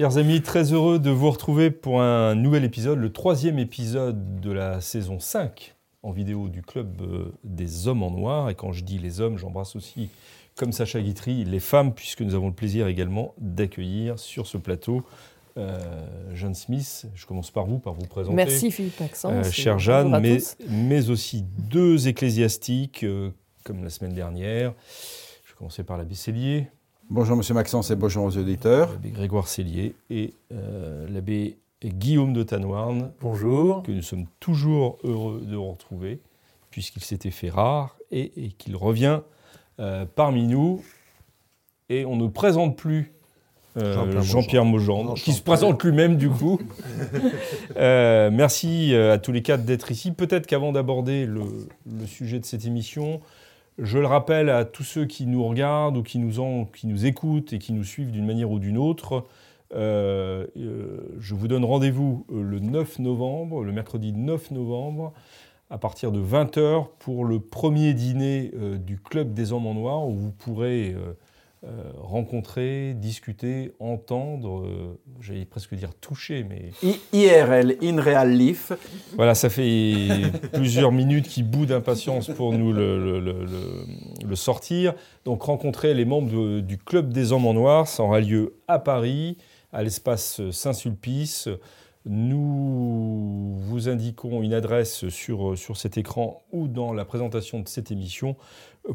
Chers amis, très heureux de vous retrouver pour un nouvel épisode, le troisième épisode de la saison 5 en vidéo du Club euh, des Hommes en Noir. Et quand je dis les hommes, j'embrasse aussi, comme Sacha Guitry, les femmes, puisque nous avons le plaisir également d'accueillir sur ce plateau euh, Jeanne Smith. Je commence par vous, par vous présenter. Merci Philippe Accent. Euh, cher Jeanne, mais, mais, aussi deux ecclésiastiques, euh, comme la semaine dernière. Je vais commencer par l'abbé Cellier. Bonjour Monsieur Maxence et bonjour aux auditeurs. L'abbé Grégoire Cellier et l'abbé Guillaume de Tanoirne. Bonjour. Que nous sommes toujours heureux de retrouver, puisqu'il s'était fait rare et, qu'il revient euh, parmi nous. Et on ne présente plus euh, Jean-Pierre Jean qui se présente lui-même du coup. euh, merci euh, à tous les quatre d'être ici. Peut-être qu'avant d'aborder le, le, sujet de cette émission, je le rappelle à tous ceux qui nous regardent ou qui nous, qui nous écoutent et qui nous suivent d'une manière ou d'une autre, euh, euh, je vous donne rendez-vous euh, le 9 novembre, le mercredi 9 novembre, à partir de 20h pour le premier dîner du Club des Hommes en Noir où vous pourrez rencontrer, discuter, entendre, j'allais presque dire toucher, mais... IRL, in real life. Voilà, ça fait plusieurs minutes qui bout d'impatience pour nous le, le, le, sortir. Donc rencontrer les membres du Club des Hommes en Noir, ça aura lieu à Paris à l'espace Saint-Sulpice. Nous vous indiquons une adresse sur, sur cet écran ou dans la présentation de cette émission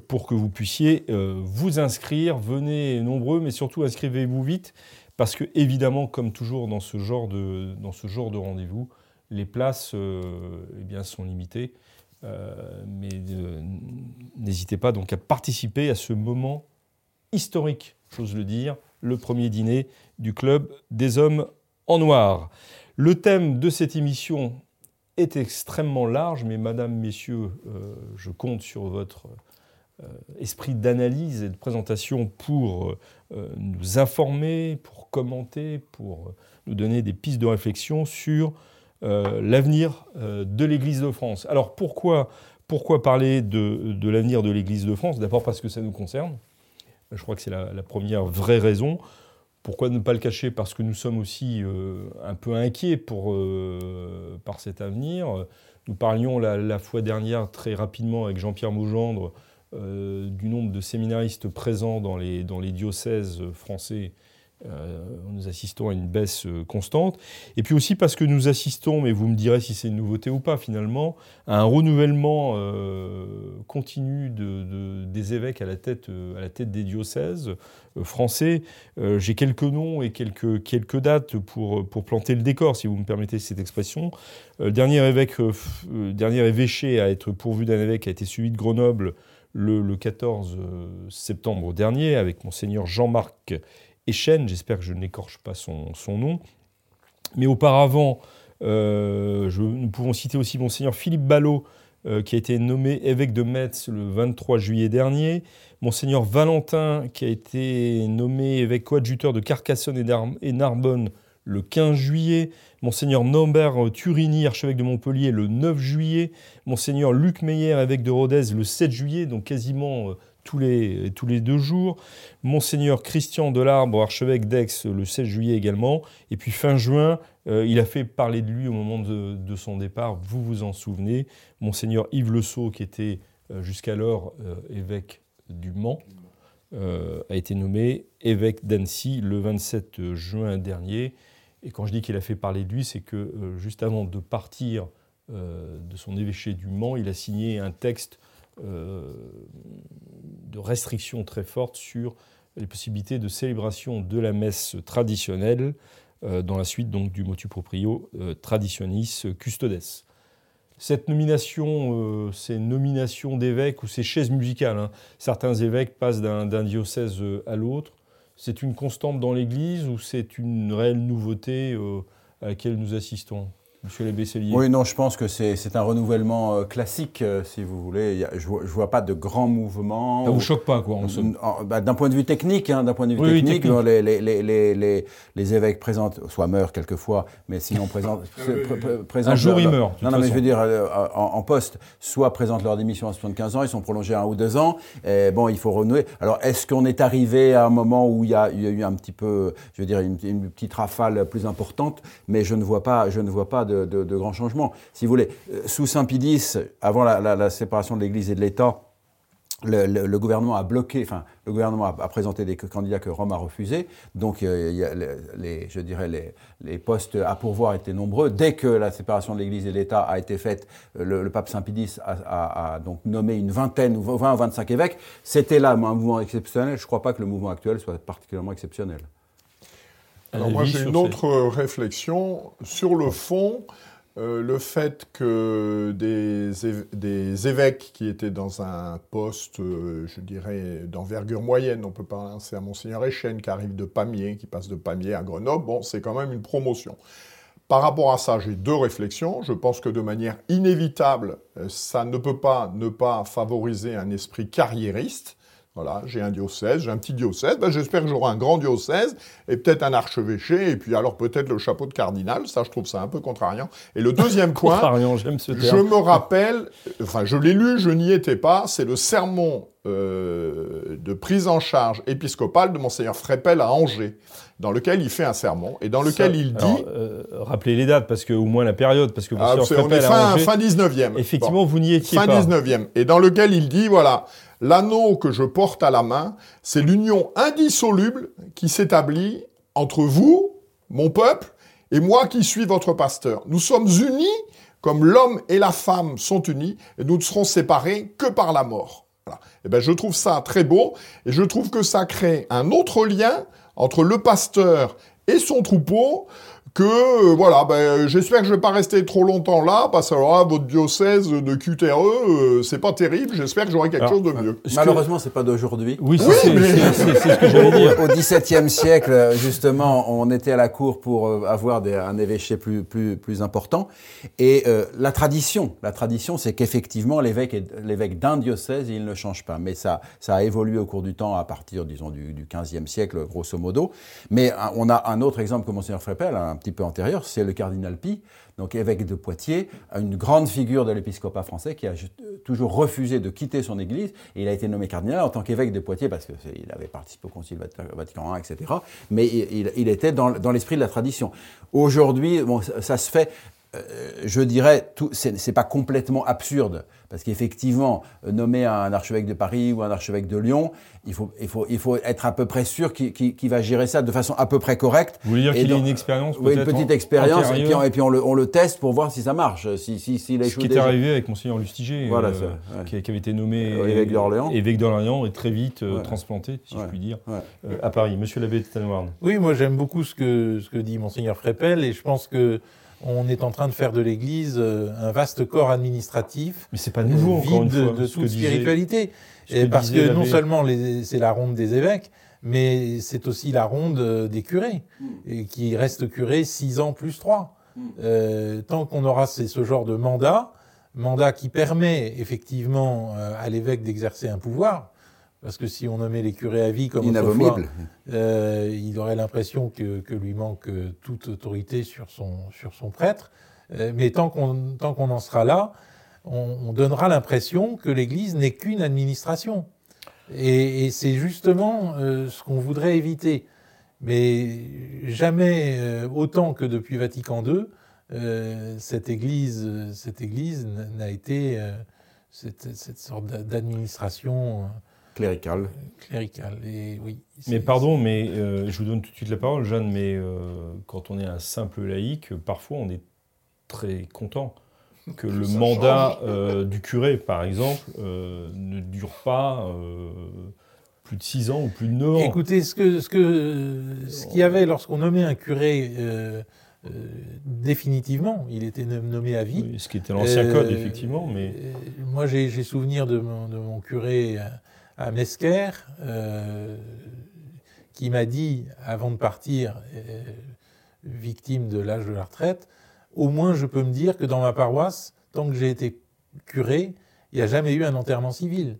pour que vous puissiez euh, vous inscrire. Venez nombreux, mais surtout inscrivez-vous vite parce que évidemment, comme toujours dans ce genre de, dans ce genre de rendez-vous, les places euh, eh bien, sont limitées. Euh, mais n'hésitez pas donc à participer à ce moment historique, j'ose le dire, le premier dîner du Club des Hommes en Noir. Le thème de cette émission est extrêmement large, mais Madame, Messieurs, euh, je compte sur votre euh, esprit d'analyse et de présentation pour euh, nous informer, pour commenter, pour nous donner des pistes de réflexion sur l'avenir de l'Église de France. Alors pourquoi, parler de, l'avenir de l'Église de France? D'abord parce que ça nous concerne. Je crois que c'est la, première vraie raison. Pourquoi ne pas le cacher? Parce que nous sommes aussi euh, un peu inquiets pour, euh, par cet avenir. Nous parlions la, fois dernière très rapidement avec Jean-Pierre Maugendre euh, du nombre de séminaristes présents dans les, dans les diocèses français nous assistons à une baisse euh, constante. Et puis aussi parce que nous assistons, mais vous me direz si c'est une nouveauté ou pas finalement, à un renouvellement euh, continu de, des évêques à la tête, des diocèses français. J'ai quelques noms et quelques, dates pour, planter le décor, si vous me permettez cette expression. le dernier, évêché à être pourvu d'un évêque a été celui de Grenoble le, le 14 septembre dernier avec monseigneur Jean-Marc J'espère que je n'écorche pas son, nom. Mais auparavant, euh, nous pouvons citer aussi Monseigneur Philippe Ballot, euh, qui a été nommé évêque de Metz le 23 juillet dernier. Monseigneur Valentin, qui a été nommé évêque coadjuteur de Carcassonne et Narbonne le 15 juillet. Monseigneur Norbert Turini, archevêque de Montpellier, le 9 juillet. Monseigneur Luc Meyer, évêque de Rodez, le 7 juillet, donc quasiment euh, tous les, tous les deux jours. Monseigneur Christian Delarbre, archevêque d'Aix, le 16 juillet également. Et puis fin juin, euh, il a fait parler de lui au moment de, de, son départ, vous vous en souvenez. Monseigneur Yves Le Sceau, qui était euh, jusqu'alors euh, évêque du Mans, a été nommé évêque d'Annecy le 27 juin dernier. Et quand je dis qu'il a fait parler de lui, c'est que juste avant de partir de son évêché du Mans, il a signé un texte de restrictions très fortes sur les possibilités de célébration de la messe traditionnelle euh, dans la suite donc du motu proprio euh, traditionis custodes. Cette nomination, ces nominations d'évêques ou ces chaises musicales, hein, certains évêques passent d'un diocèse à l'autre. C'est une constante dans l'Église ou c'est une réelle nouveauté à laquelle nous assistons? Monsieur Besselier Oui, non, je pense que c'est un renouvellement euh, classique, euh, si vous voulez. je ne vois, pas de grands mouvements. Ça ne vous choque pas, quoi, en somme bah, D'un point de vue technique, hein, d'un point de vue technique, Les, les, les, les, évêques présentent, soit meurent quelquefois, mais sinon présentent. un jour, ils meurent. Non, non, mais je veux dire, euh, en, poste, soit présentent leur démission à 75 ans, ils sont prolongés un ou deux ans. Et bon, il faut renouer. Alors, est-ce qu'on est arrivé à un moment où il y a, il y a eu un petit peu, je veux dire, une, une, petite rafale plus importante? Mais je ne vois pas, je ne vois pas de de, grands changements. Si vous voulez, euh, sous Saint-Pédis, avant la, séparation de l'Église et de l'État, le, gouvernement a bloqué, enfin, le gouvernement a, présenté des candidats que Rome a refusés. Donc, euh, a les, je dirais, les, postes à pourvoir étaient nombreux. Dès que la séparation de l'Église et de l'État a été faite, le, pape Saint-Pédis a, donc nommé une vingtaine ou 20 ou 25 évêques. C'était là un mouvement exceptionnel. Je ne crois pas que le mouvement actuel soit particulièrement exceptionnel. Alors moi j'ai une autre réflexion. Sur le fond, euh, le fait que des, évêques qui étaient dans un poste, euh, je dirais, d'envergure moyenne, on peut penser à Monseigneur Echenne qui arrive de Pamiers, qui passe de Pamiers à Grenoble, bon, c'est quand même une promotion. Par rapport à ça, j'ai deux réflexions. Je pense que de manière inévitable, euh, ça ne peut pas ne pas favoriser un esprit carriériste. Voilà, j'ai un diocèse, j'ai un petit diocèse, ben, j'espère que j'aurai un grand diocèse, et peut-être un archevêché, et puis alors peut-être le chapeau de cardinal, ça je trouve ça un peu contrariant. Et le deuxième point, j'aime ce je me rappelle, enfin je l'ai lu, je n'y étais pas, c'est le sermon euh, de prise en charge épiscopale de Monseigneur Frépel à Angers, dans lequel il fait un sermon, et dans lequel il dit... Euh, rappelez les dates, parce que, au moins la période, parce que ah, Monseigneur Frépel à Angers... fin 19e. Effectivement, vous n'y étiez pas. Fin 19e. Et dans lequel il dit, voilà, L'anneau que je porte à la main, c'est l'union indissoluble qui s'établit entre vous, mon peuple, et moi qui suis votre pasteur. Nous sommes unis comme l'homme et la femme sont unis, et nous ne serons séparés que par la mort. Et eh ben, je trouve ça très beau, et je trouve que ça crée un autre lien entre le pasteur et son troupeau, que euh, voilà, ben, j'espère que je vais pas rester trop longtemps là, parce que alors votre diocèse de QTRE, euh, c'est pas terrible, j'espère que j'aurai quelque chose de mieux. Malheureusement, c'est pas d'aujourd'hui. Oui, c'est ce que j'allais dire. Au XVIIe siècle, justement, on était à la cour pour euh, avoir des, un évêché plus, plus, plus important. Et la tradition, la tradition, c'est qu'effectivement, l'évêque l'évêque d'un diocèse, il ne change pas. Mais ça, ça a évolué au cours du temps à partir, disons, du, du XVe siècle, grosso modo. Mais on a un autre exemple que Monseigneur Frepel, un peu antérieur, c'est le cardinal Pi, donc évêque de Poitiers, une grande figure de l'épiscopat français qui a toujours refusé de quitter son église. Et il a été nommé cardinal en tant qu'évêque de Poitiers parce qu'il avait participé au Concile Vatican I, etc. Mais il, était dans, l'esprit de la tradition. Aujourd'hui, ça se fait euh, je dirais, ce n'est pas complètement absurde, parce qu'effectivement, nommer un archevêque de Paris ou un archevêque de Lyon, il faut, il faut, il faut être à peu près sûr qu'il va gérer ça de façon à peu près correcte. Vous voulez dire qu'il a une expérience Oui, une petite expérience, et puis, on, et puis on, le, on, le, teste pour voir si ça marche. Si, si, si Ce qui est arrivé avec Monseigneur Lustiger, voilà, euh, qui, avait été nommé euh, évêque d'Orléans. Évêque d'Orléans et très vite transplanté, si je puis dire, à Paris. Monsieur l'abbé de Tanoirne. Oui, moi j'aime beaucoup ce que, ce que dit Monseigneur Frépel, et je pense que on est en train de faire de l'Église euh, un vaste corps administratif. Mais c'est pas nouveau, vide une fois, de, toute spiritualité. et parce que non seulement c'est la ronde des évêques, mais c'est aussi la ronde euh, des curés, hmm. et qui restent curés six ans plus trois. Hmm. Euh, tant qu'on aura ce genre de mandat, mandat qui permet effectivement à l'évêque d'exercer un pouvoir, parce que si on nommait les curés à vie comme autrefois, euh, il aurait l'impression que, lui manque toute autorité sur son, sur son prêtre. Euh, mais tant qu'on qu'on en sera là, on, donnera l'impression que l'Église n'est qu'une administration. Et, c'est justement euh, ce qu'on voudrait éviter. Mais jamais autant que depuis Vatican II, cette Église, cette Église n'a été cette, cette, sorte d'administration Clérical. Clérical, et oui. Mais pardon, mais euh, je vous donne tout de suite la parole, Jeanne, mais euh, quand on est un simple laïc, parfois on est très content que le mandat euh, du curé, par exemple, ne dure pas plus de six ans ou plus de neuf ans. Écoutez, ce qu'il ce que, ce qu'il y avait lorsqu'on nommait un curé définitivement, il était nommé à vie. ce qui était l'ancien code, effectivement. Mais... moi, j'ai souvenir de mon, de mon curé à euh, qui m'a dit, avant de partir, euh, victime de l'âge de la retraite, au moins je peux me dire que dans ma paroisse, tant que j'ai été curé, il n'y a jamais eu un enterrement civil.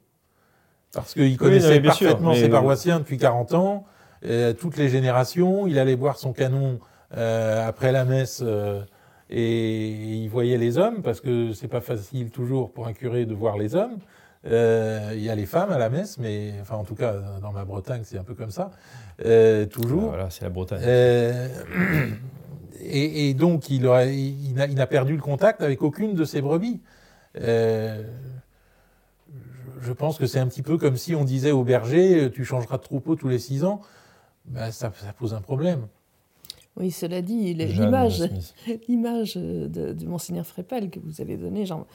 Parce qu'il connaissait parfaitement ses paroissiens depuis 40 ans, euh, toutes les générations. Il allait boire son canon euh, après la messe euh, et il voyait les hommes, parce que c'est pas facile toujours pour un curé de voir les hommes. Il y a les femmes à la messe, mais enfin en tout cas dans ma Bretagne c'est un peu comme ça, toujours. Ah, voilà, c'est la Bretagne. Et, donc il, il, a, il, a, perdu le contact avec aucune de ses brebis je pense que c'est un petit peu comme si on disait au berger, tu changeras de troupeau tous les six ans. Ben, ça, pose un problème. Oui, cela dit, l'image, l'image de, de Monseigneur Frépel que vous avez donnée, Jean,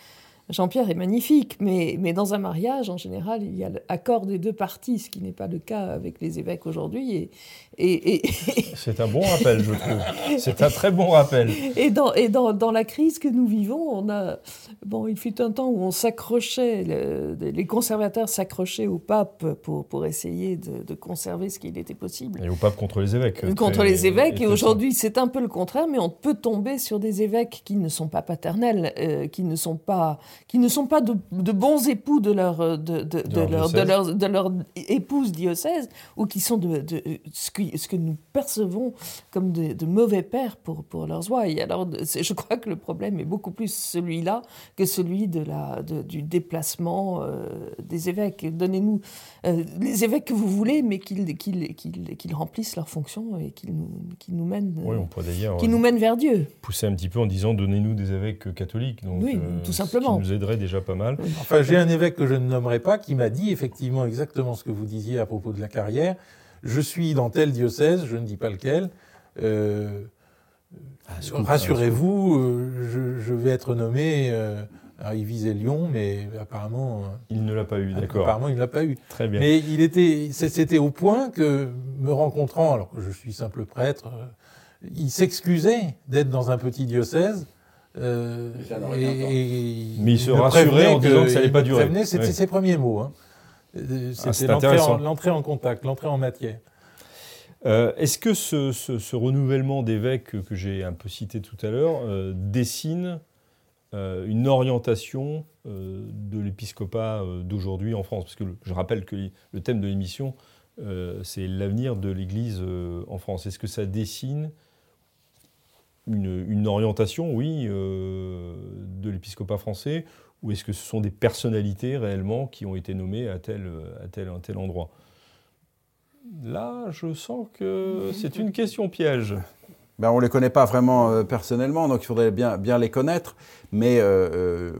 Jean-Pierre est magnifique, mais, mais dans un mariage, en général, il y a l'accord des deux parties, ce qui n'est pas le cas avec les évêques aujourd'hui. Et, et, C'est un bon rappel, je trouve. C'est un très bon rappel. Et, dans, et dans, dans, la crise que nous vivons, on a. Bon, il fut un temps où on s'accrochait, les conservateurs s'accrochaient au pape pour, pour essayer de, conserver ce qu'il était possible. Et au pape contre les évêques. Contre les évêques, et aujourd'hui, c'est un peu le contraire, mais on peut tomber sur des évêques qui ne sont pas paternels, euh, qui ne sont pas qui ne sont pas de, bons époux de leur, euh, de, de, de, leur, leur, de, leur, épouse diocèse, ou qui sont de, ce, que, ce, que, nous percevons comme de, mauvais pères pour, pour leurs ouailles. Alors, je crois que le problème est beaucoup plus celui-là que celui de la, du déplacement euh, des évêques. Donnez-nous euh, les évêques que vous voulez, mais qu'ils qu'ils remplissent leur fonction et qu'ils nous, nous, mènent, oui, on pourrait qui nous mènent vers Dieu. Pousser un petit peu en disant donnez-nous des évêques catholiques. Donc, oui, tout simplement aiderait déjà pas mal. Enfin, j'ai un évêque que je ne nommerai pas qui m'a dit effectivement exactement ce que vous disiez à propos de la carrière. Je suis dans tel diocèse, je ne dis pas lequel. Euh, ah, rassurez-vous, euh, je, vais être nommé. Euh, il visait Lyon, mais apparemment. Il ne l'a pas eu, d'accord. Apparemment, il ne l'a pas eu. Très bien. Mais il était, c'était au point que, me rencontrant, alors que je suis simple prêtre, il s'excusait d'être dans un petit diocèse euh, mais il se rassurait en disant que ça n'allait pas durer. C'était ses premiers mots. Hein. Euh, ah, c'était l'entrée en, contact, l'entrée en matière. Euh, est-ce que ce, renouvellement d'évêques que j'ai un peu cité tout à l'heure dessine une orientation de l'épiscopat d'aujourd'hui en France? Parce que je rappelle que le thème de l'émission, c'est l'avenir de l'Église en France. Est-ce que ça dessine une, orientation, oui, euh, de l'épiscopat français, ou est-ce que ce sont des personnalités réellement qui ont été nommées à tel, à tel, un tel endroit? Là, je sens que c'est une question piège. Ben, on ne les connaît pas vraiment euh, personnellement, donc il faudrait bien, bien les connaître. Mais euh,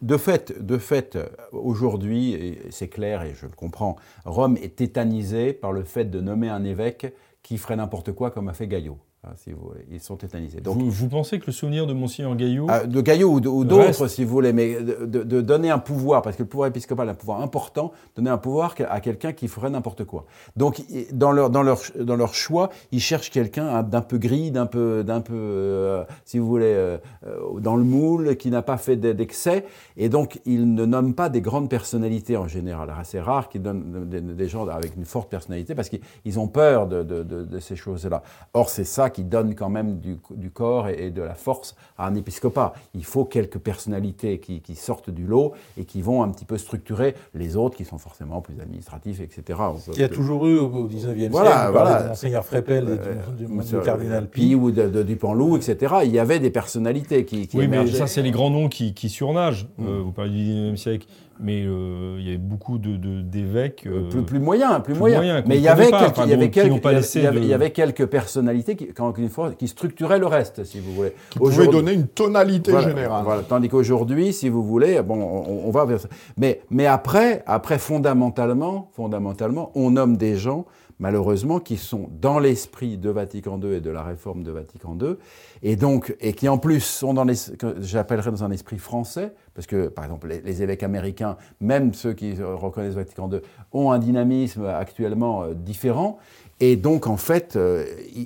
de fait, de fait aujourd'hui, c'est clair et je le comprends, Rome est tétanisée par le fait de nommer un évêque qui ferait n'importe quoi comme a fait Gaillot. Hein, si vous Ils sont tétanisés. Donc, vous, pensez que le souvenir de Monseigneur Gaillot ah, De Gaillot ou d'autres, si vous voulez, mais de, donner un pouvoir, parce que le pouvoir épiscopal est un pouvoir important, donner un pouvoir à quelqu'un qui ferait n'importe quoi. Donc, dans leur, dans leur, dans leur choix, ils cherchent quelqu'un d'un peu gris, d'un peu, d'un peu euh, si vous voulez, euh, euh, dans le moule, qui n'a pas fait d'excès. Et donc, ils ne nomment pas des grandes personnalités en général. C'est rare qu'ils donnent des, gens avec une forte personnalité, parce qu'ils ont peur de, de ces choses-là. Or, c'est ça qui donne quand même du, corps et, de la force à un épiscopat. Il faut quelques personnalités qui, sortent du lot et qui vont un petit peu structurer les autres qui sont forcément plus administratifs, etc. Il y a toujours eu au 19e voilà, siècle, voilà. de Monseigneur Frépel, du, du, cardinal Pi. ou de, de Dupanloup, etc. Il y avait des personnalités qui, qui Oui, mais ça, c'est les grands noms qui, surnagent. Mm. Euh, vous parlez du 19e sièque mais euh, il y avait beaucoup d'évêques. De, euh, plus, plus moyens, plus, moyens. mais il y, avait quelques, il, y avait quelques, il, y avait, quelques personnalités qui, une fois, qui structuraient le reste, si vous voulez. Qui pouvaient donner une tonalité générale. Voilà. Tandis qu'aujourd'hui, si vous voulez, bon, on, va vers ça. Mais, mais après, après, fondamentalement, fondamentalement, on nomme des gens malheureusement, qui sont dans l'esprit de Vatican II et de la réforme de Vatican II, et donc, et qui en plus sont dans dans un esprit français, parce que, par exemple, les, évêques américains, même ceux qui reconnaissent Vatican II, ont un dynamisme actuellement euh, différent. Et donc, en fait, euh,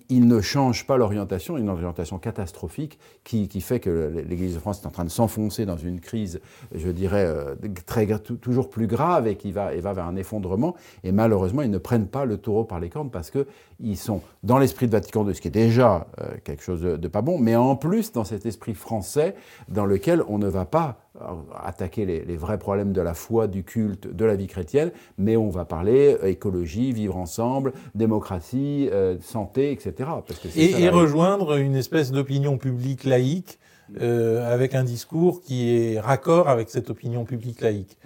ils ne changent pas l'orientation, une orientation catastrophique qui, fait que l'Église de France est en train de s'enfoncer dans une crise, je dirais, euh, toujours plus grave et qui va, et va vers un effondrement. Et malheureusement, ils ne prennent pas le taureau par les cornes parce qu'ils sont dans l'esprit de Vatican II, ce qui est déjà euh, quelque chose de, de, pas bon, mais en plus dans cet esprit français dans lequel on ne va pas attaquer les, vrais problèmes de la foi, du culte, de la vie chrétienne, mais on va parler euh, écologie, vivre ensemble, démocratie, euh, santé, etc. Parce que et, rejoindre une espèce d'opinion publique laïque euh, avec un discours qui est raccord avec cette opinion publique laïque.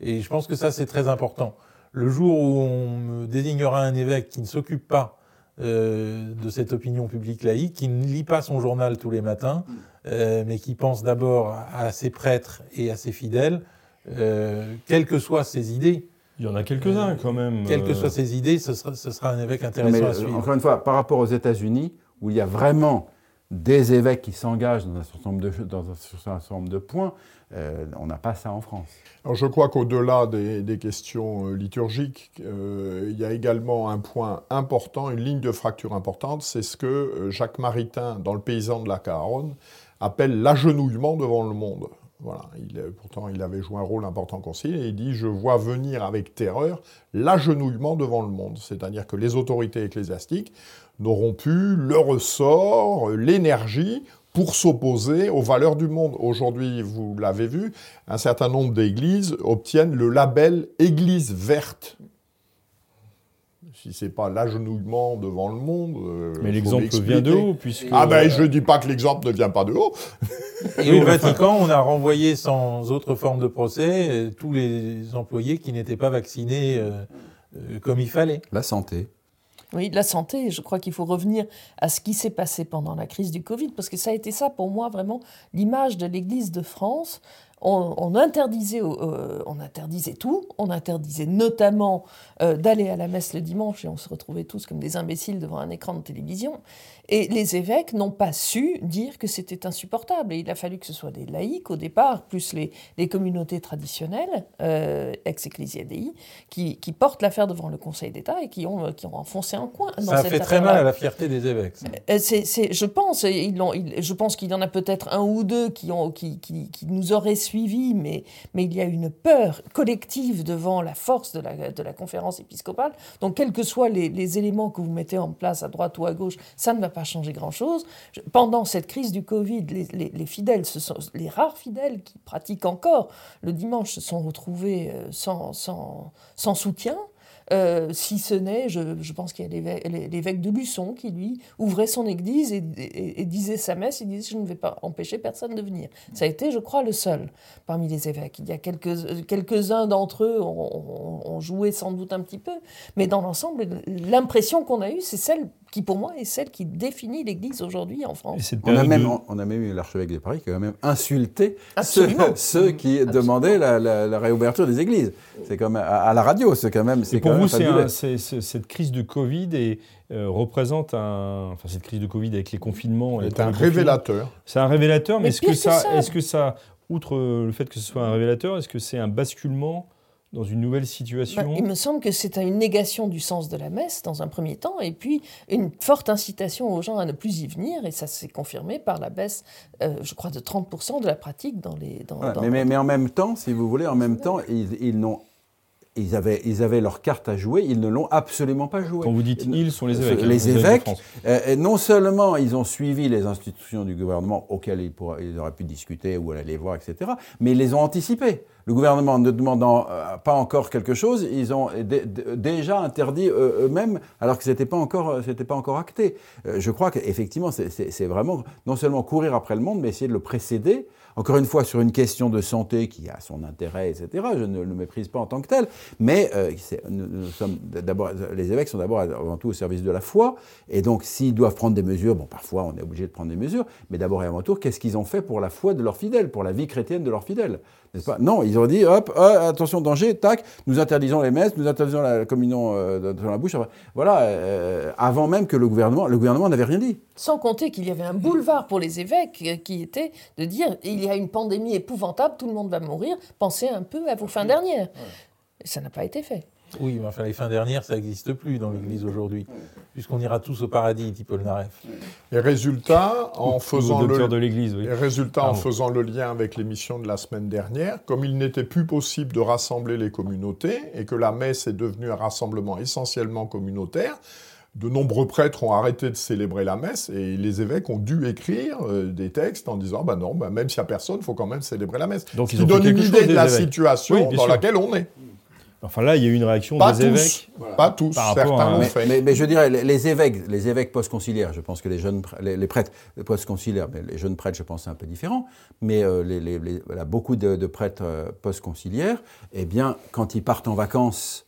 Et je pense que ça, c'est très important. Le jour où on me désignera un évêque qui ne s'occupe pas de cette opinion publique laïque, qui ne lit pas son journal tous les matins, euh, mais qui pense d'abord à ses prêtres et à ses fidèles, euh, quelles que soient ses idées. Il y en a quelques-uns quand même. Quelles que soient ses idées, ce sera, un évêque intéressant à suivre. Encore une fois, par rapport aux États-Unis, où il y a vraiment des évêques qui s'engagent dans un certain nombre de, points, euh, on n'a pas ça en France. Alors je crois qu'au-delà des, questions liturgiques, il y a également un point important, une ligne de fracture importante, c'est ce que Jacques Maritain, dans Le Paysan de la Caronne, appelle l'agenouillement devant le monde. Voilà, il, pourtant il avait joué un rôle important au concile et il dit Je vois venir avec terreur l'agenouillement devant le monde. C'est-à-dire que les autorités ecclésiastiques n'auront plus le ressort, l'énergie pour s'opposer aux valeurs du monde. Aujourd'hui, vous l'avez vu, un certain nombre d'églises obtiennent le label Église verte si c'est pas l'agenouillement devant le monde. Euh, Mais l'exemple vient de haut, puisque. Ah ben, je dis pas que l'exemple ne vient pas de haut. Et au Vatican, on a renvoyé sans autre forme de procès euh, tous les employés qui n'étaient pas vaccinés euh, comme il fallait. La santé. Oui, la santé. Je crois qu'il faut revenir à ce qui s'est passé pendant la crise du Covid, parce que ça a été ça, pour moi, vraiment, l'image de l'Église de France on, interdisait, euh, on interdisait tout, on interdisait notamment euh, d'aller à la messe le dimanche et on se retrouvait tous comme des imbéciles devant un écran de télévision. Et les évêques n'ont pas su dire que c'était insupportable. Et il a fallu que ce soit des laïcs au départ, plus les, communautés traditionnelles, euh, ex-ecclesia Dei, qui, portent l'affaire devant le Conseil d'État et qui ont, qui ont enfoncé un coin. Ça a fait très mal à la fierté des évêques. je pense, ils je pense qu'il y en a peut-être un ou deux qui, ont, qui, qui, qui nous auraient suivi, mais, mais il y a une peur collective devant la force de la, de la conférence épiscopale. Donc, quels que soient les, éléments que vous mettez en place à droite ou à gauche, ça ne va pas changer grand-chose. Pendant cette crise du Covid, les, les, les, fidèles, ce sont, les rares fidèles qui pratiquent encore le dimanche se sont retrouvés euh, sans soutien. Euh, si ce n'est, je, pense qu'il y a l'évêque de Luçon qui, lui, ouvrait son église et, disait sa messe, il disait « je ne vais pas empêcher personne de venir ». Ça a été, je crois, le seul parmi les évêques. Il y a quelques, quelques-uns d'entre eux ont, joué sans doute un petit peu, mais dans l'ensemble, l'impression qu'on a eue, c'est celle qui pour moi est celle qui définit l'Église aujourd'hui en France. On a, même, on a même eu l'archevêque de Paris qui a même insulté ceux, qui demandaient la, réouverture des églises. C'est comme à, la radio, c'est quand même. Et pour vous, c'est cette crise de Covid et, euh, représente un, enfin cette crise de Covid avec les confinements. C'est un révélateur. C'est un révélateur, mais, est-ce que ça, est-ce que ça, outre le fait que ce soit un révélateur, est-ce que c'est un basculement dans une nouvelle situation. Bah, Il me semble que c'est une négation du sens de la messe dans un premier temps, et puis une forte incitation aux gens à ne plus y venir, et ça s'est confirmé par la baisse, euh, je crois, de 30% de la pratique dans les... Dans, mais, mais, en même temps, si vous voulez, en même temps, ils, ils n'ont ils avaient, ils avaient leur carte à jouer, ils ne l'ont absolument pas joué. Quand vous dites ils, sont les évêques. Les évêques, euh, non seulement ils ont suivi les institutions du gouvernement auxquelles ils, ils auraient pu discuter ou aller les voir, etc., mais ils les ont anticipées. Le gouvernement ne demandant euh, pas encore quelque chose, ils ont déjà interdit euh, eux-mêmes, alors que ce n'était pas, encore, pas encore acté. je crois qu'effectivement, c'est vraiment non seulement courir après le monde, mais essayer de le précéder encore une fois, sur une question de santé qui a son intérêt, etc., je ne le méprise pas en tant que tel, Mais d'abord, les évêques sont d'abord avant tout au service de la foi, et donc s'ils doivent prendre des mesures, bon, parfois on est obligé de prendre des mesures, mais d'abord et avant tout, qu'est-ce qu'ils ont fait pour la foi de leurs fidèles, pour la vie chrétienne de leurs fidèles? Pas non, ils ont dit, hop, attention, danger, tac, nous interdisons les messes, nous interdisons la communion dans la bouche. Voilà, avant même que le gouvernement, le gouvernement n'avait rien dit. Sans compter qu'il y avait un boulevard pour les évêques qui était de dire, il y a une pandémie épouvantable, tout le monde va mourir, pensez un peu à vos fins dernières. ça n'a pas été fait. Oui, mais enfin, les fins dernières, ça n'existe plus dans l'Église aujourd'hui, puisqu'on ira tous au paradis, dit Paul Naref. Et résultat, en faisant le, de l'Église, oui. résultat, en faisant le lien avec l'émission de la semaine dernière, comme il n'était plus possible de rassembler les communautés et que la messe est devenue un rassemblement essentiellement communautaire, de nombreux prêtres ont arrêté de célébrer la messe et les évêques ont dû écrire euh, des textes en disant bah non, bah même s'il n'y a personne, il faut quand même célébrer la messe. Donc, ils ont donne une idée de la situation dans laquelle on est. Enfin là, il y a eu une réaction des évêques. Pas tous, certains l'ont fait. Mais, je dirais, les, évêques, les évêques post-conciliaires, je pense que les jeunes, les, prêtres post-conciliaires, mais les jeunes prêtres, je pense, c'est un peu différent. Mais euh, les, voilà, beaucoup de, prêtres euh, post-conciliaires, eh bien, quand ils partent en vacances,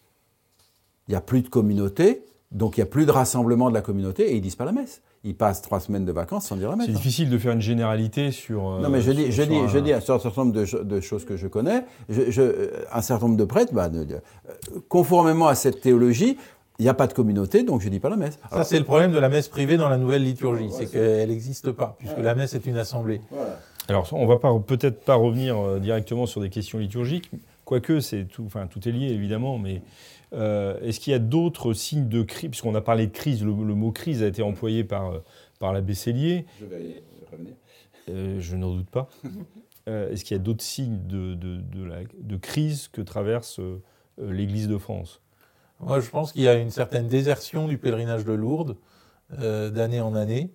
il n'y a plus de communauté, donc il n'y a plus de rassemblement de la communauté et ils disent pas la messe ils passent trois semaines de vacances sans dire la messe. C'est difficile de faire une généralité sur. non, mais je dis, je, dis, je dis un certain nombre de, choses que je connais. Je, un certain nombre de prêtres, bah, conformément à cette théologie, il n'y a pas de communauté, donc je ne dis pas la messe. Ça, c'est le problème de la messe privée dans la nouvelle liturgie, c'est qu'elle n'existe pas, puisque la messe est une assemblée. Alors, on ne va peut-être pas revenir euh, directement sur des questions liturgiques, quoique c'est tout, enfin, tout est lié évidemment, mais euh, est-ce qu'il y a d'autres signes de crise? Puisqu'on a parlé de crise, le, mot crise a été employé par, euh, par l'abbé Cellier. Je vais revenir. Euh, je n'en doute pas. Est-ce qu'il y a d'autres signes de, de, de, crise que traverse l'Église de France? Moi, je pense qu'il y a une certaine désertion du pèlerinage de Lourdes d'année en année.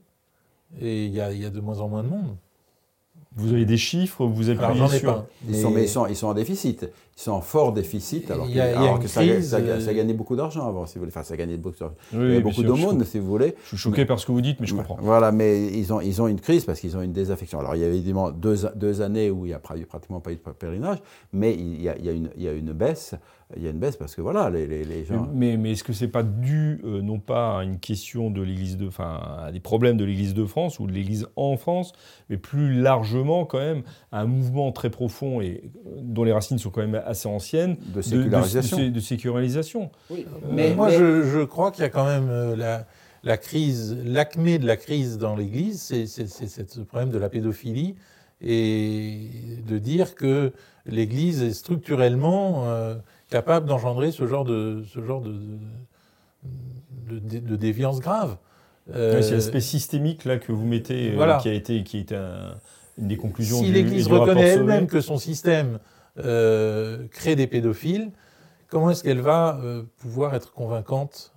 Et il y, a, il y a de moins en moins de monde. Vous avez des chiffres, vous avez sur... Ils, sont, mais ils, sont, ils sont en déficit. Ils sont en fort déficit, alors, que, ça, ça, ça, gagnait beaucoup d'argent avant, si vous voulez. Enfin, ça gagnait beaucoup d'argent. Oui, beaucoup d'aumônes, si vous voulez. Je suis choqué par ce que vous dites, mais je comprends. Voilà, mais ils ont, ils ont une crise parce qu'ils ont une désaffection. Alors, il y a évidemment deux, deux années où il n'y a pratiquement pas eu de pèlerinage, mais il y a, il y a, une, il y a une baisse il y a une baisse parce que voilà, les, les, gens. Mais, mais est-ce que c'est pas dû euh, non pas à une question de l'Église de, enfin, à des problèmes de l'Église de France ou de l'Église en France, mais plus largement quand même à un mouvement très profond et euh, dont les racines sont quand même assez anciennes de sécularisation. De, sécularisation. Oui. Euh, mais moi, Je, je, crois qu'il y a quand même la, la crise, l'acmé de la crise dans l'Église, c'est ce problème de la pédophilie et de dire que l'Église est structurellement capable d'engendrer ce genre de, ce genre de, de, déviance grave. Euh, c'est l'aspect systémique là que vous mettez, euh, qui a été, qui est une des conclusions. Si l'Église reconnaît elle-même que son système euh, crée des pédophiles, comment est-ce qu'elle va pouvoir être convaincante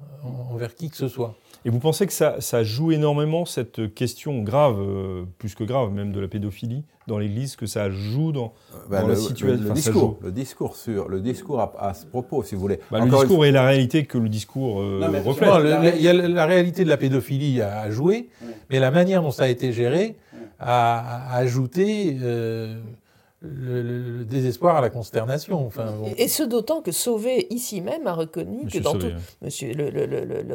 envers qui que ce soit? Et vous pensez que ça, ça, joue énormément cette question grave, euh, plus que grave même, de la pédophilie dans l'Église, que ça joue dans, euh, bah, la situation? le, discours, le discours sur le discours à, ce propos, si vous voulez. Bah, le discours et la réalité que le discours euh, reflète. il y a la réalité de la pédophilie à jouer, mais la manière dont ça a été géré a, ajouté le, désespoir à la consternation. Enfin, Et ce d'autant que Sauvé, ici même, a reconnu que dans tout. Monsieur,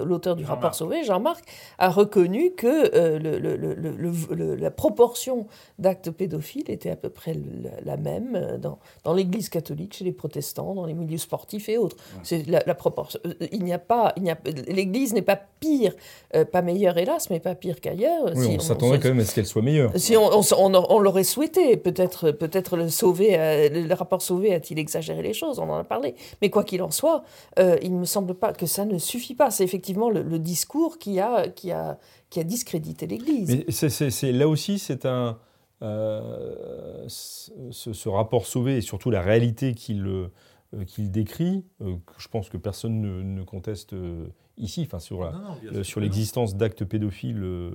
l'auteur du rapport Sauvé, Jean-Marc, a reconnu que euh, la proportion d'actes pédophiles était à peu près la même dans, dans l'Église catholique, chez les protestants, dans les milieux sportifs et autres. C'est la, proportion. Euh, il n'y a pas, il n'y a, l'Église n'est pas pire, euh, pas meilleure hélas, mais pas pire qu'ailleurs. on, s'attendrait quand même à ce qu'elle soit meilleure. Si on, on l'aurait souhaité, peut-être, peut-être le, sauvé, euh, le rapport Sauvé a-t-il exagéré les choses? On en a parlé. Mais quoi qu'il en soit, euh, il ne me semble pas que ça ne suffit pas. C'est effectivement le, discours qui a, qui, a, qui a discrédité l'Église. Mais c'est, là aussi, c'est un. Euh, ce, rapport Sauvé et surtout la réalité qu'il qu'il décrit, que je pense que personne ne, conteste ici, enfin sur, sur l'existence d'actes pédophiles euh,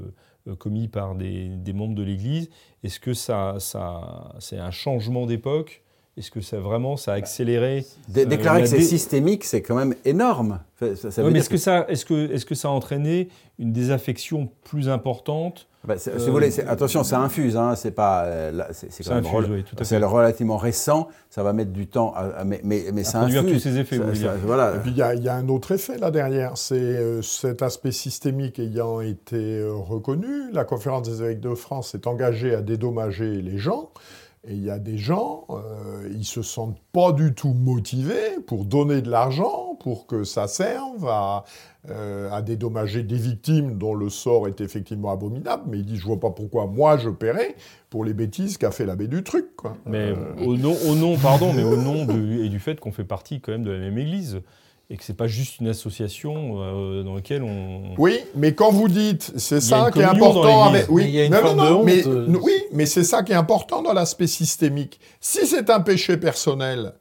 commis par des, membres de l'Église. Est-ce que ça, ça, c'est un changement d'époque? Est-ce que ça vraiment ça a accéléré Déclarer que c'est systémique, c'est quand même énorme. Ça, mais est-ce que, ça, est-ce que, est-ce que ça a entraîné une désaffection plus importante Bah, si vous voulez, attention, ça infuse, hein, c'est pas, c'est quand même c'est relativement récent. Ça va mettre du temps, à, mais, mais, mais ça infuse. tous ces effets. voilà. Et puis il y, y, a un autre effet là derrière, c'est cet aspect systémique ayant été reconnu. La conférence des évêques de France s'est engagée à dédommager les gens. Et il y a des gens, euh, ils se sentent pas du tout motivés pour donner de l'argent, pour que ça serve à, euh, à, dédommager des victimes dont le sort est effectivement abominable. Mais ils disent, je vois pas pourquoi moi je paierais pour les bêtises qu'a fait l'abbé du truc. Quoi. Mais euh, au, nom, au nom, pardon, mais au nom et du fait qu'on fait partie quand même de la même Église et que c'est pas juste une association euh, dans laquelle on. Oui, mais quand vous dites, c'est ça qui est important. oui, il y a une forme de honte. Mais, oui, mais c'est ça qui est important dans l'aspect systémique. Si c'est un péché personnel,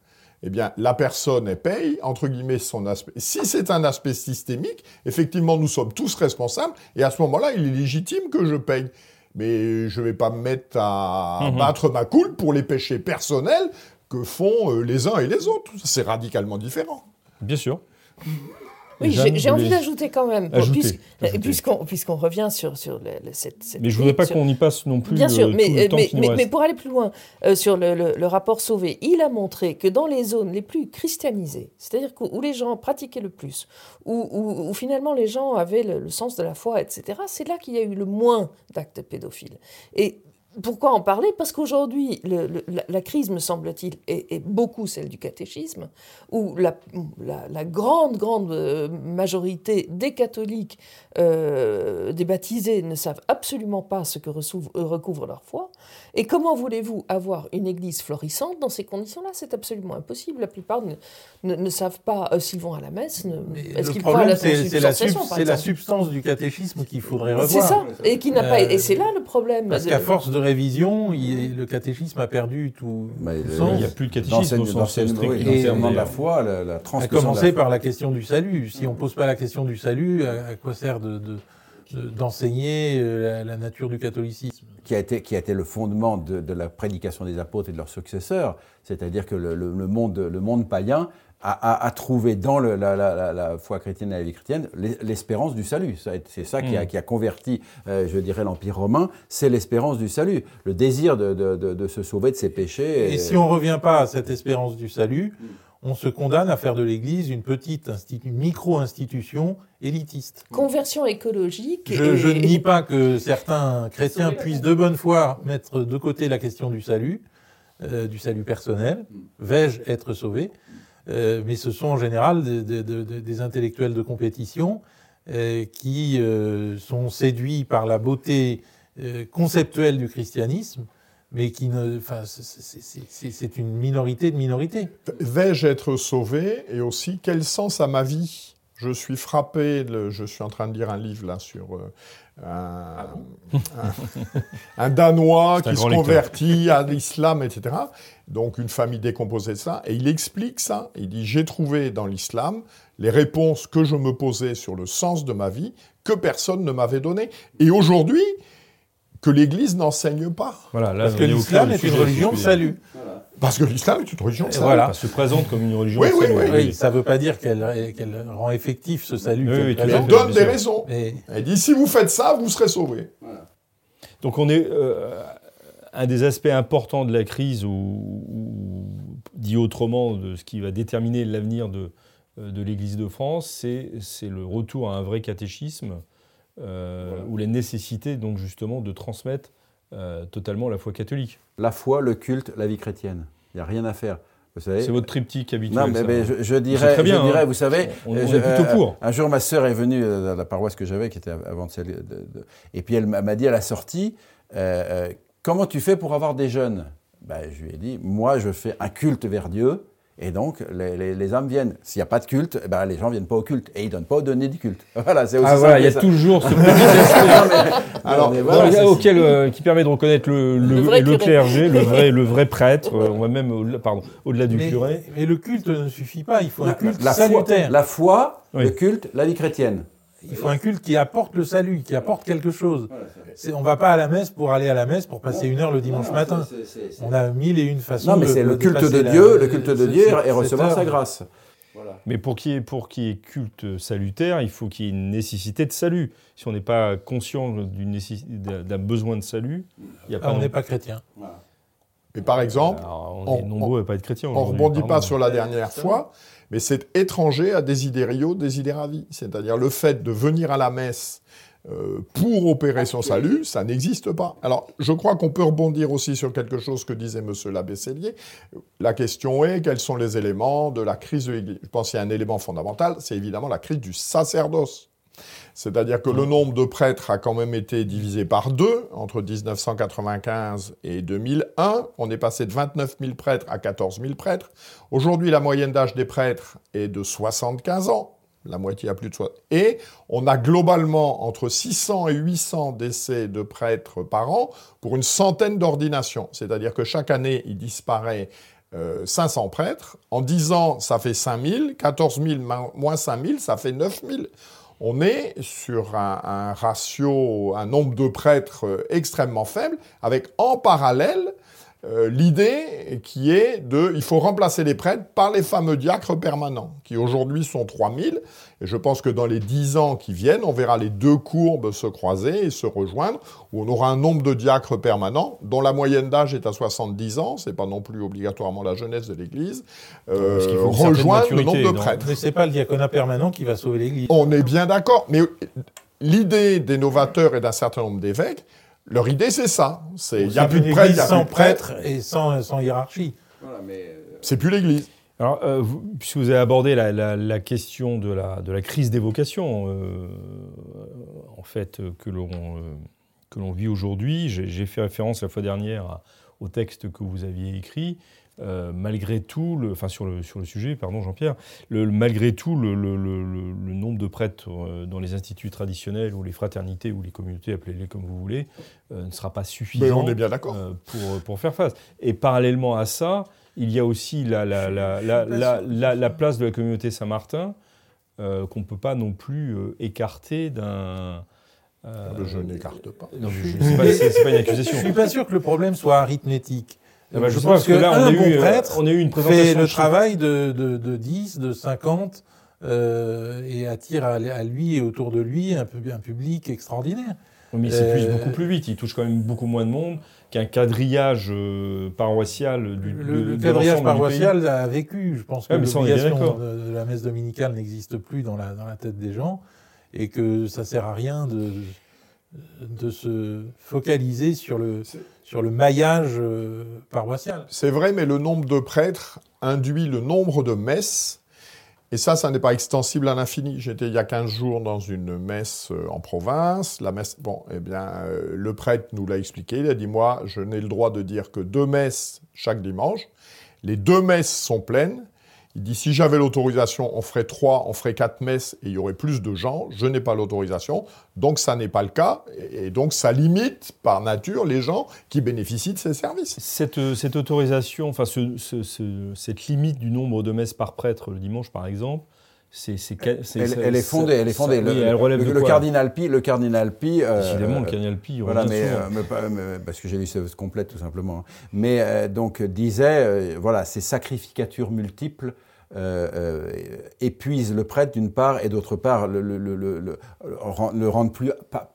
eh bien, la personne paye entre guillemets son aspect. Si c'est un aspect systémique, effectivement, nous sommes tous responsables, et à ce moment-là, il est légitime que je paye. Mais je ne vais pas me mettre à mhm. battre ma coule pour les péchés personnels que font euh, les uns et les autres. C'est radicalement différent. Bien sûr. Oui, j'ai envie d'ajouter quand même, puisqu'on puisqu'on revient sur, sur cette, Mais je ne voudrais pas qu'on y passe non plus. Bien sûr, euh, mais, mais, mais, pour aller plus loin euh, sur le, le, rapport Sauvé, il a montré que dans les zones les plus christianisées, c'est-à-dire où les gens pratiquaient le plus, où, où, où finalement les gens avaient le, le, sens de la foi, etc., c'est là qu'il y a eu le moins d'actes pédophiles. Et pourquoi en parler? Parce qu'aujourd'hui, la, crise, me semble-t-il, est, beaucoup celle du catéchisme, où la, grande, grande euh, majorité des catholiques, euh, des baptisés, ne savent absolument pas ce que recouvre leur foi. Et comment voulez-vous avoir une église florissante dans ces conditions-là? C'est absolument impossible. La plupart ne, savent pas euh, s'ils vont à la messe. Est-ce qu'ils prennent la C'est la, la, substance du catéchisme qu'il faudrait revoir. C'est ça, et, qui n'a pas, et c'est là le problème. Parce qu'à force de révision, le catéchisme a perdu tout, sens. Il n'y a plus de catéchisme au sens strict. de la foi, la, la transmission. À commencer par la question du salut. Si on ne pose pas la question du salut, à, quoi sert de, d'enseigner euh, la, nature du catholicisme? Qui a été, qui a été le fondement de, la prédication des apôtres et de leurs successeurs, c'est-à-dire que le, monde, le monde païen a, trouvé dans la, foi chrétienne et la vie chrétienne l'espérance du salut. C'est ça qui, a, mm. converti, euh, je dirais, l'Empire romain, c'est l'espérance du salut, le désir de, se sauver de ses péchés. Et, si on ne revient pas à cette espérance du salut, on se condamne à faire de l'Église une petite micro-institution élitiste. Conversion écologique. Je, je, ne nie pas que certains chrétiens puissent de bonne foi mettre de côté la question du salut, euh, du salut personnel. Vais-je être sauvé? Euh, mais ce sont en général des, intellectuels de compétition euh, qui euh, sont séduits par la beauté conceptuelle du christianisme, mais qui ne, enfin, c'est une minorité de minorité. Vais-je être sauvé? Et aussi, quel sens a ma vie? Je suis frappé, je suis en train de lire un livre là sur un, un, Danois qui se convertit à l'islam, etc. Donc une famille décomposée de ça. Et il explique ça. Il dit, j'ai trouvé dans l'islam les réponses que je me posais sur le sens de ma vie que personne ne m'avait donné. Et aujourd'hui, que l'Église n'enseigne pas. Voilà, Parce que l'islam est une religion de salut. Parce que l'islam est une religion salut. Voilà. Ça se présente comme une religion salut. Oui, oui, ça ne veut pas dire qu'elle rend effectif ce salut. elle donne des raisons. Elle dit si vous faites ça, vous serez sauvés. Donc on est euh, un des aspects importants de la crise, ou, dit autrement, de ce qui va déterminer l'avenir de, euh, de l'Église de France, c'est le retour à un vrai catéchisme, euh, ou la nécessité donc justement de transmettre euh, totalement la foi catholique. La foi, le culte, la vie chrétienne. Il n'y a rien à faire. C'est votre triptyque habituel. Non, mais, je, dirais, je dirais hein. vous savez, on, est plutôt pour. Un jour, ma sœur est venue dans la paroisse que j'avais, qui était avant celle de, et puis elle m'a dit à la sortie, comment tu fais pour avoir des jeunes? Ben, Je lui ai dit, moi je fais un culte vers Dieu, et donc, les, les, âmes viennent. S'il n'y a pas de culte, eh ben, les gens ne viennent pas au culte. Et ils ne donnent pas au donner du culte. Voilà, c'est aussi ah, voilà, il y a toujours ce Alors, auquel, euh, qui permet de reconnaître le, le, clergé, le vrai, le vrai prêtre, euh, on va même pardon, au-delà du curé. Mais le culte ne suffit pas, il faut un culte la salutaire. Foi, la foi, le culte, la vie chrétienne. Il faut un culte qui apporte le salut, qui apporte quelque chose. on ne va pas à la messe pour aller à la messe pour passer une heure le dimanche matin. On a mille et une façons. Non, mais c'est le culte de Dieu, le culte de Dieu et recevoir sa grâce. Mais pour qu'il y, ait, culte salutaire, il faut qu'il y ait une nécessité de salut. Si on n'est pas conscient d'un besoin de salut, il y a pas on n'est pas chrétien. Mais par exemple, on est nombreux à pas être chrétiens. On ne rebondit pas sur la dernière fois, mais c'est étranger à Desiderio Desideravi. C'est-à-dire le fait de venir à la messe euh, pour opérer son salut, ça n'existe pas. Alors, je crois qu'on peut rebondir aussi sur quelque chose que disait M. l'abbé Cellier. La question est, quels sont les éléments de la crise de l'Église? Je pense qu'il y a un élément fondamental, c'est évidemment la crise du sacerdoce. C'est-à-dire que le nombre de prêtres a quand même été divisé par deux entre 1995 et 2001. On est passé de 29 000 prêtres à 14 000 prêtres. Aujourd'hui, la moyenne d'âge des prêtres est de 75 ans la moitié à plus de soi. Et on a globalement entre 600 et 800 décès de prêtres par an pour une centaine d'ordinations. C'est-à-dire que chaque année, il disparaît 500 euh, prêtres. En 10 ans, ça fait 5000. 14 000 moins 5000, ça fait 9000. On est sur un, ratio, un nombre de prêtres euh, extrêmement faible, avec en parallèle euh, l'idée qui est de, il faut remplacer les prêtres par les fameux diacres permanents, qui aujourd'hui sont 3000, et je pense que dans les 10 ans qui viennent, on verra les deux courbes se croiser et se rejoindre, où on aura un nombre de diacres permanents, dont la moyenne d'âge est à 70 ans, c'est pas non plus obligatoirement la jeunesse de l'Église, euh, rejoindre le nombre de prêtres. Mais c'est pas le diaconat permanent qui va sauver l'Église. On est bien d'accord, mais l'idée des novateurs et d'un certain nombre d'évêques, leur idée, c'est ça. C'est il y a plus de prêtre, sans prêtre et sans, sans hiérarchie. Voilà, mais euh, c'est plus l'Église. Alors, euh, vous, puisque vous avez abordé la, la, question de la, de la crise des vocations, euh, en fait, que l'on que l'on vit aujourd'hui, j'ai fait référence la fois dernière au texte que vous aviez écrit. Euh, malgré tout, le, enfin sur le, sur le sujet, pardon Jean-Pierre, malgré tout, le, nombre de prêtres euh, dans les instituts traditionnels ou les fraternités ou les communautés, appelez-les comme vous voulez, euh, ne sera pas suffisant on est bien d'accord. pour, pour faire face. Et parallèlement à ça, il y a aussi la, la, la, la place de la communauté Saint-Martin qu'on ne peut pas non plus écarter d'un... je n'écarte pas. Non, c'est pas, pas, une accusation. Je ne suis pas sûr que le problème soit arithmétique. Eh ben, je pense que, là, on a, eu, prêtre on a eu une présentation fait le travail de, de, de 10, de 50, euh, et attire à, lui et autour de lui un, un public extraordinaire. mais il s'épuise euh, beaucoup plus vite, il touche quand même beaucoup moins de monde qu'un quadrillage euh, paroissial du Le, le quadrillage paroissial a vécu, je pense que l'obligation de, de, la messe dominicale n'existe plus dans la, dans la tête des gens, et que ça sert à rien de de se focaliser sur le, sur le maillage euh, paroissial. C'est vrai, mais le nombre de prêtres induit le nombre de messes. Et ça, ça n'est pas extensible à l'infini. J'étais il y a 15 jours dans une messe euh, en province. La messe, bon, eh bien, euh, le prêtre nous l'a expliqué. Il a dit, moi, je n'ai le droit de dire que deux messes chaque dimanche. Les deux messes sont pleines. Il dit si j'avais l'autorisation, on ferait trois, on ferait quatre messes et il y aurait plus de gens. Je n'ai pas l'autorisation, donc ça n'est pas le cas. Et donc ça limite par nature les gens qui bénéficient de ces services. Cette, euh, cette autorisation, enfin cette limite du nombre de messes par prêtre le dimanche par exemple, c'est, elle, est fondée, elle est fondée. le, elle relève le, cardinal Pi, le cardinal Pi. Euh, Décidément, le cardinal Pi. Voilà, mais, euh, parce que j'ai lu ce complète tout simplement. Mais euh, donc disait, voilà, ces sacrificatures multiples épuisent le prêtre d'une part et d'autre part le, le, le, rendent plus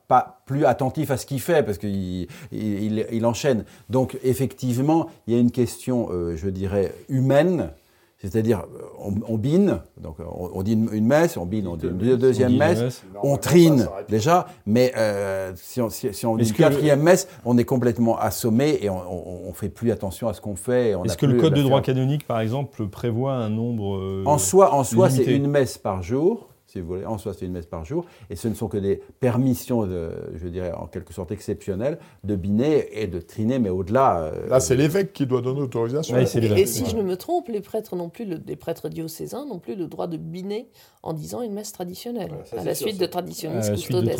pas, plus attentif à ce qu'il fait parce qu'il il, il, enchaîne. Donc effectivement, il y a une question, je dirais, humaine c'est-à-dire, on, bine, donc on, dit une, messe, on bine, on dit une deuxième messe, on trine déjà, mais euh, si, on, si, on dit une quatrième messe, on est complètement assommé et on ne fait plus attention à ce qu'on fait. Est-ce que le code de droit canonique, par exemple, prévoit un nombre euh, En soi, en soi c'est une messe par jour si vous voulez. En soi, c'est une messe par jour. Et ce ne sont que des permissions, de, je dirais, en quelque sorte exceptionnelles, de biner et de triner, mais au-delà. Euh, Là, c'est l'évêque qui doit donner l'autorisation. et, si je ne me trompe, les prêtres non plus, les prêtres diocésains n'ont plus le droit de biner en disant une messe traditionnelle, à la suite de traditionnistes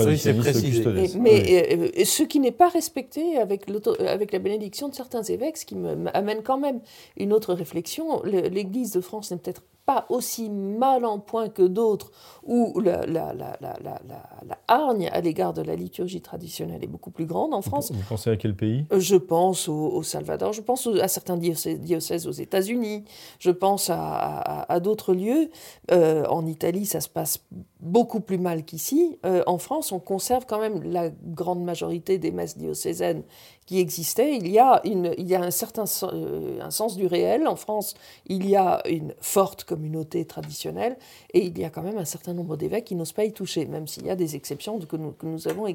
Oui, c'est précisé. mais euh, ce qui n'est pas respecté avec, avec la bénédiction de certains évêques, ce qui m'amène quand même une autre réflexion. L'Église de France n'est peut-être pas aussi mal en point que d'autres, où la, la, la, la, hargne à l'égard de la liturgie traditionnelle est beaucoup plus grande en France. Vous pensez à quel pays? Euh, Je pense au, Salvador, je pense à certains diocèses, aux États-Unis, je pense à, d'autres lieux. Euh, en Italie, ça se passe beaucoup plus mal qu'ici. Euh, en France, on conserve quand même la grande majorité des messes diocésaines qui existait, il y a, une, il y a un certain euh, un sens du réel. En France, il y a une forte communauté traditionnelle et il y a quand même un certain nombre d'évêques qui n'osent pas y toucher, même s'il y a des exceptions que nous, que nous avons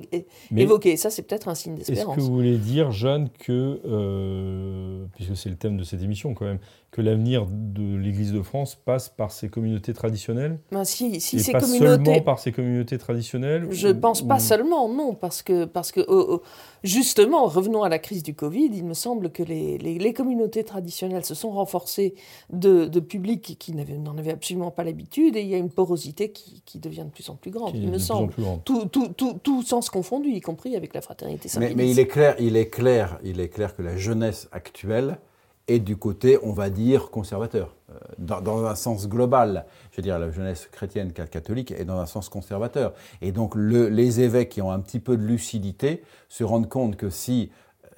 évoquées. Ça, c'est peut-être un signe d'espérance. Est-ce que vous voulez dire, Jeanne, que, euh, puisque c'est le thème de cette émission quand même, que l'avenir de l'Église de France passe par ces communautés traditionnelles ben, si, si et ces pas communautés... seulement par ces communautés traditionnelles Je ne pense pas seulement, non, parce que, parce que oh, oh, justement, revenons à la crise du Covid, il me semble que les, les, communautés traditionnelles se sont renforcées de, de publics qui n'en avaient absolument pas l'habitude et il y a une porosité qui, qui, devient de plus en plus grande, il me semble. Tout, tout, tout, tout, sens confondu, y compris avec la fraternité mais, mais il est clair, il est clair, il est clair que la jeunesse actuelle et du côté, on va dire, conservateur, euh, dans, un sens global. Je veux dire, la jeunesse chrétienne catholique est dans un sens conservateur. Et donc, les évêques qui ont un petit peu de lucidité se rendent compte que si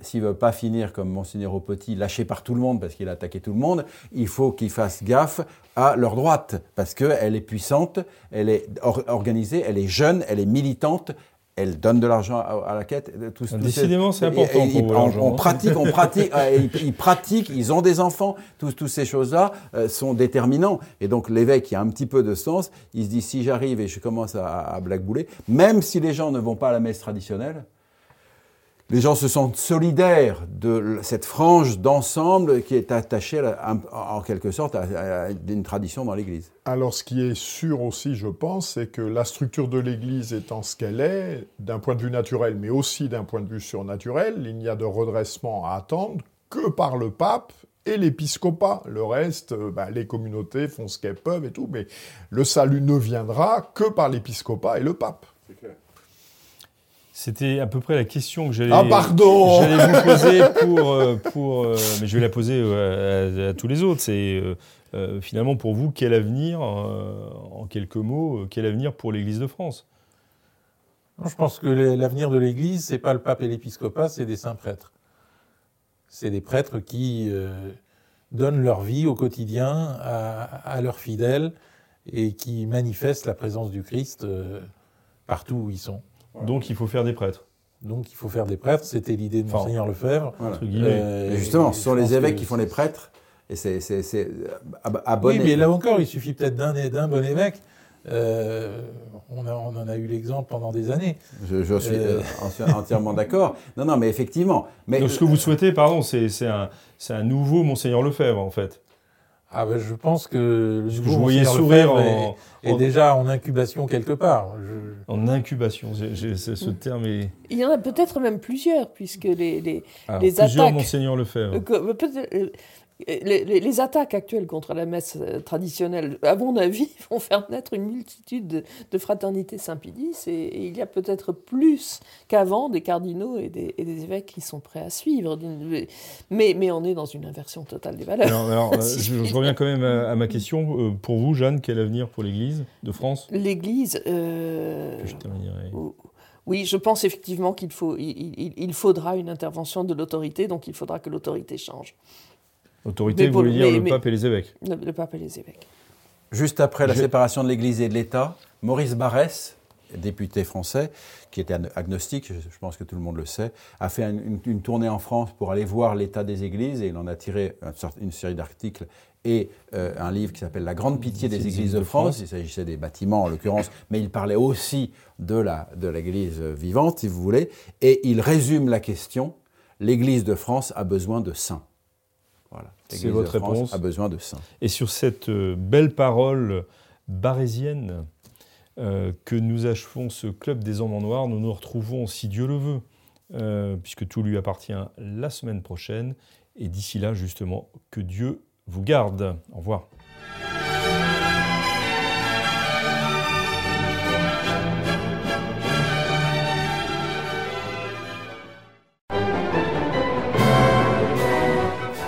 s'ils ne veulent pas finir comme Monseigneur Petit, lâché par tout le monde parce qu'il a attaqué tout le monde, il faut qu'ils fassent gaffe à leur droite, parce qu'elle est puissante, elle est organisée, elle est jeune, elle est militante, elle donne de l'argent à, la quête. Décidément, c'est important pour vous, on, pratique, on pratique, ils, pratiquent, ils ont des enfants, toutes ces choses-là euh, sont déterminants. Et donc l'évêque, qui a un petit peu de sens, il se dit, si j'arrive et je commence à, à blackbouler, même si les gens ne vont pas à la messe traditionnelle, les gens se sentent solidaires de cette frange d'ensemble qui est attachée en quelque sorte à, une tradition dans l'Église. Alors ce qui est sûr aussi, je pense, c'est que la structure de l'Église étant ce qu'elle est, d'un point de vue naturel, mais aussi d'un point de vue surnaturel, il n'y a de redressement à attendre que par le pape et l'épiscopat. Le reste, euh, bah, les communautés font ce qu'elles peuvent et tout, mais le salut ne viendra que par l'épiscopat et le pape. C'était à peu près la question que j'allais ah, pardon vous poser pour, euh, pour euh, mais je vais la poser euh, à, tous les autres. C'est finalement pour vous quel avenir, en quelques mots, quel avenir pour l'Église de France? Je pense que l'avenir de l'Église, c'est pas le pape et l'épiscopat, c'est des saints prêtres. C'est des prêtres qui donnent leur vie au quotidien à, à, leurs fidèles et qui manifestent la présence du Christ partout où ils sont. Donc il faut faire des prêtres. Donc il faut faire des prêtres, c'était l'idée de Monseigneur Lefebvre. Euh, justement, ce sont les évêques qui font les prêtres, et c'est à, bon Oui, mais là encore, il suffit peut-être d'un bon évêque. Euh, on, en a eu l'exemple pendant des années. Je, suis euh, entièrement d'accord. Non, non, mais effectivement. Mais, Donc, ce que vous souhaitez, pardon, c'est un, un nouveau Monseigneur Lefebvre, en fait. Ah ben, je pense que le je voyais sourire est, déjà en incubation quelque part. En incubation, ce terme est... Il y en a peut-être même plusieurs, puisque les, les, Alors, les plusieurs attaques... Monseigneur Lefebvre. Euh, euh, les, attaques actuelles contre la messe euh, traditionnelle, à mon avis, vont faire naître une multitude de, fraternités Saint-Pédis et, il y a peut-être plus qu'avant des cardinaux et des, évêques qui sont prêts à suivre. Mais, mais on est dans une inversion totale des valeurs. Alors, euh, je, reviens quand même à, ma question. Euh, pour vous, Jeanne, quel avenir pour l'Église de France? L'Église. Oui, je pense effectivement qu'il faut, il, faudra une intervention de l'autorité, donc il faudra que l'autorité change. Autorité, vous voulez dire le pape et les évêques le, pape et les évêques. Juste après la séparation de l'Église et de l'État, Maurice Barrès, député français, qui était agnostique, je pense que tout le monde le sait, a fait une, tournée en France pour aller voir l'état des églises et il en a tiré une, série d'articles et euh, un livre qui s'appelle La grande pitié des églises de France. Il s'agissait des bâtiments en l'occurrence, mais il parlait aussi de l'église de vivante, si vous voulez. Et il résume la question l'église de France a besoin de saints. C'est votre réponse. A besoin de ça. Et sur cette euh, belle parole barésienne euh, que nous achevons ce club des hommes en noir, nous nous retrouvons, si Dieu le veut, euh, puisque tout lui appartient, la semaine prochaine. Et d'ici là, justement, que Dieu vous garde. Au revoir.